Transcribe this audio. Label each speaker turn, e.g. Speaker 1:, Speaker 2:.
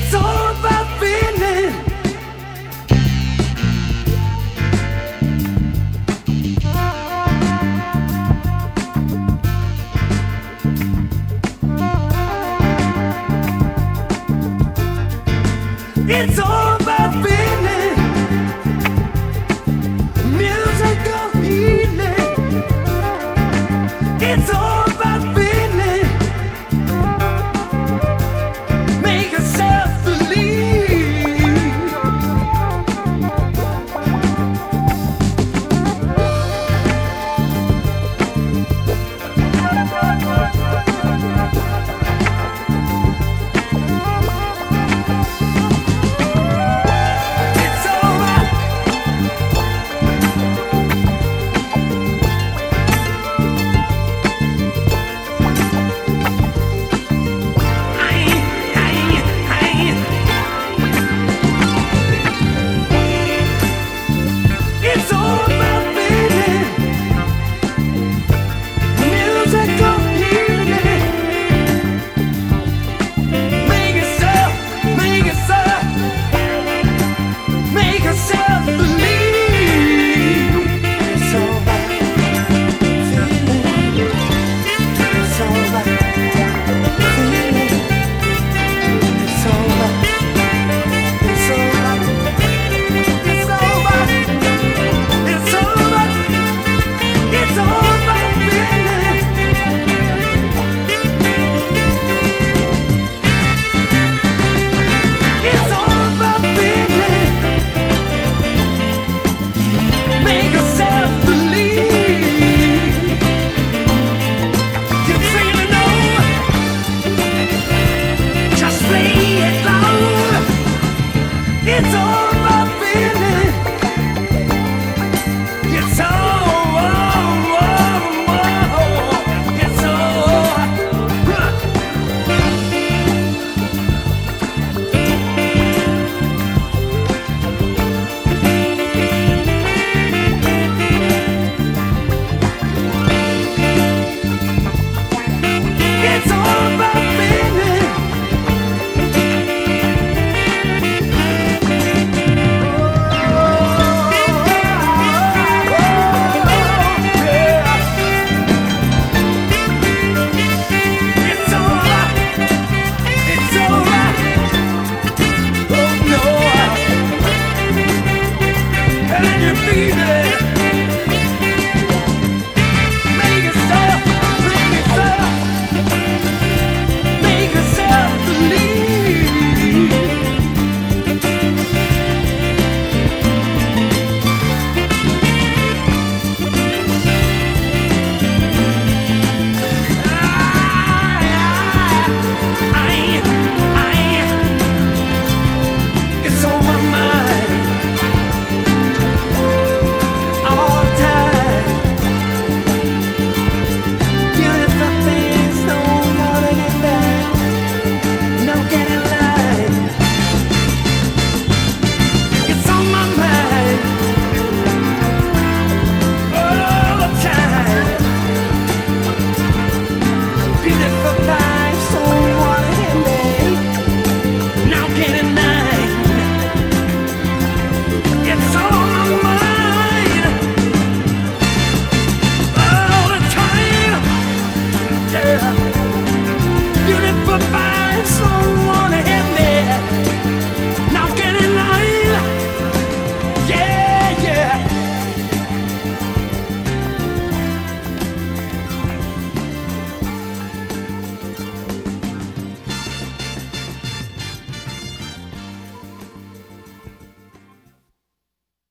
Speaker 1: It's all about feeling. It's all about feeling. Music of healing. It's all. And you feel it?